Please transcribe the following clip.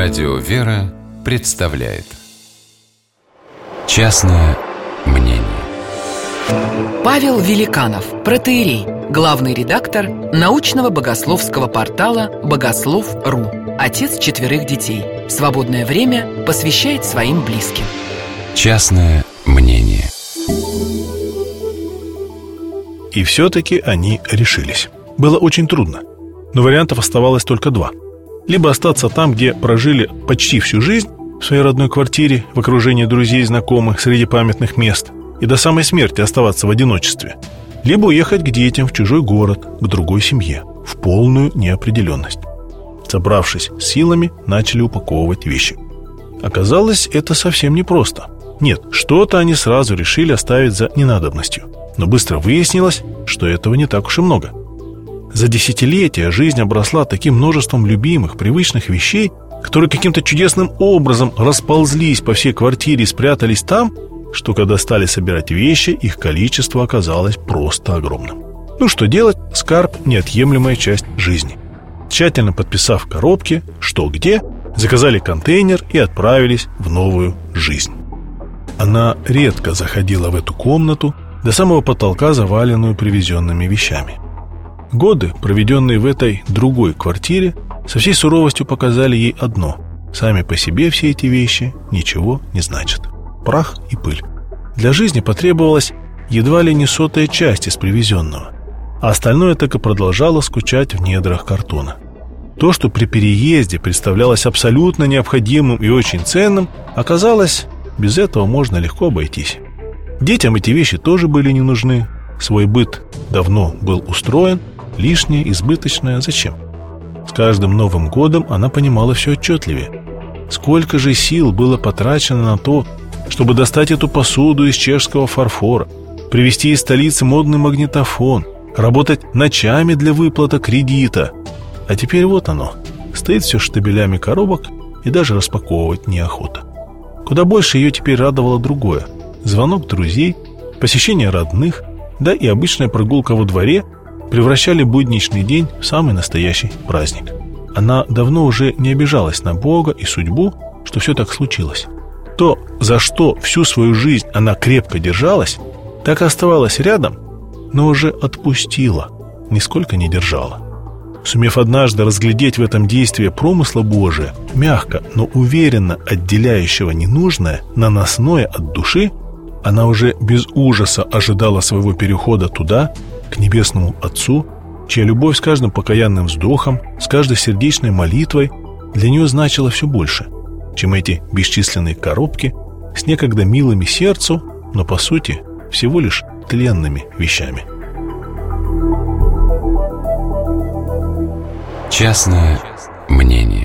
Радио «Вера» представляет Частное мнение Павел Великанов, протеерей, главный редактор научного богословского портала «Богослов.ру», отец четверых детей. Свободное время посвящает своим близким. Частное мнение И все-таки они решились. Было очень трудно, но вариантов оставалось только два – либо остаться там, где прожили почти всю жизнь, в своей родной квартире, в окружении друзей и знакомых, среди памятных мест, и до самой смерти оставаться в одиночестве, либо уехать к детям в чужой город, к другой семье, в полную неопределенность. Собравшись с силами, начали упаковывать вещи. Оказалось, это совсем непросто. Нет, что-то они сразу решили оставить за ненадобностью. Но быстро выяснилось, что этого не так уж и много – за десятилетия жизнь обросла таким множеством любимых, привычных вещей, которые каким-то чудесным образом расползлись по всей квартире и спрятались там, что когда стали собирать вещи, их количество оказалось просто огромным. Ну что делать, скарб – неотъемлемая часть жизни. Тщательно подписав коробки, что где, заказали контейнер и отправились в новую жизнь. Она редко заходила в эту комнату, до самого потолка заваленную привезенными вещами – Годы, проведенные в этой другой квартире, со всей суровостью показали ей одно – сами по себе все эти вещи ничего не значат. Прах и пыль. Для жизни потребовалась едва ли не сотая часть из привезенного, а остальное так и продолжало скучать в недрах картона. То, что при переезде представлялось абсолютно необходимым и очень ценным, оказалось, без этого можно легко обойтись. Детям эти вещи тоже были не нужны, свой быт давно был устроен – Лишнее, избыточное, зачем? С каждым Новым годом она понимала все отчетливее. Сколько же сил было потрачено на то, чтобы достать эту посуду из чешского фарфора, привезти из столицы модный магнитофон, работать ночами для выплата кредита. А теперь вот оно, стоит все штабелями коробок и даже распаковывать неохота. Куда больше ее теперь радовало другое. Звонок друзей, посещение родных, да и обычная прогулка во дворе – превращали будничный день в самый настоящий праздник. Она давно уже не обижалась на Бога и судьбу, что все так случилось. То, за что всю свою жизнь она крепко держалась, так и оставалась рядом, но уже отпустила, нисколько не держала. Сумев однажды разглядеть в этом действии промысла Божия, мягко, но уверенно отделяющего ненужное, наносное от души, она уже без ужаса ожидала своего перехода туда, к Небесному Отцу, чья любовь с каждым покаянным вздохом, с каждой сердечной молитвой для нее значила все больше, чем эти бесчисленные коробки с некогда милыми сердцу, но по сути всего лишь тленными вещами. Частное мнение